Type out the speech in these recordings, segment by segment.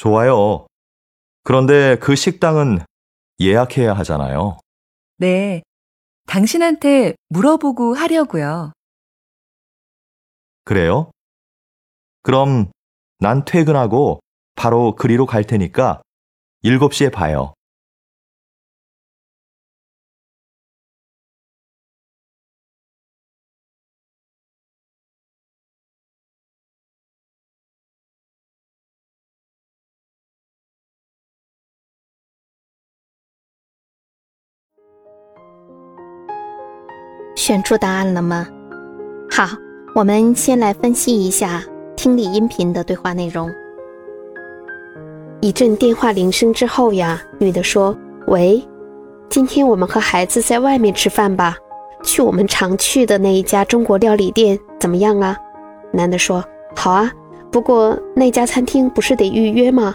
좋아요. 그런데 그 식당은 예약해야 하잖아요. 네. 당신한테 물어보고 하려고요. 그래요? 그럼 난 퇴근하고 바로 그리로 갈 테니까 7시에 봐요. 选出答案了吗？好，我们先来分析一下听力音频的对话内容。一阵电话铃声之后呀，女的说：“喂，今天我们和孩子在外面吃饭吧，去我们常去的那一家中国料理店，怎么样啊？”男的说：“好啊，不过那家餐厅不是得预约吗？”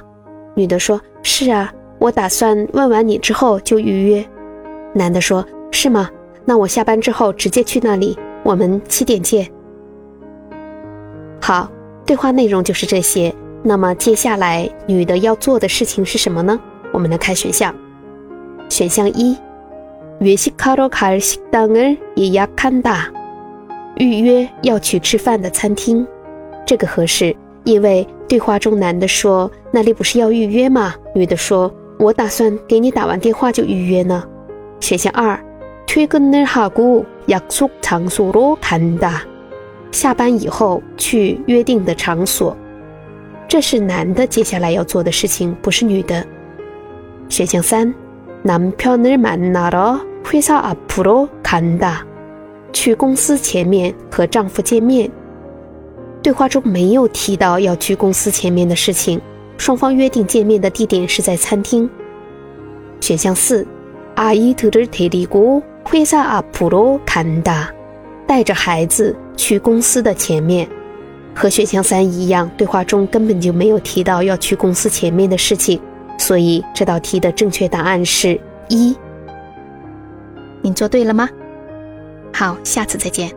女的说：“是啊，我打算问完你之后就预约。”男的说：“是吗？”那我下班之后直接去那里，我们七点见。好，对话内容就是这些。那么接下来女的要做的事情是什么呢？我们来看选项。选项一，约식하러갈식당을예약한 다， 预约要去吃饭的餐厅。这个合适，因为对话中男的说那里不是要预约吗？女的说我打算给你打完电话就预约呢。选项二。 퇴근을하고약속장소로간 다。 下班以后去约定的场所，这是男的接下来要做的事情，不是女的。选项三，남편을만나러회사앞으로간 다。 去公司前面和丈夫见面。对话中没有提到要去公司前面的事情，双方约定见面的地点是在餐厅。选项四，아이들을데리고 회사앞으로간 다， 带着孩子去公司的前面，和选项三一样，对话中根本就没有提到要去公司前面的事情，所以这道题的正确答案是一。你做对了吗？好，下次再见。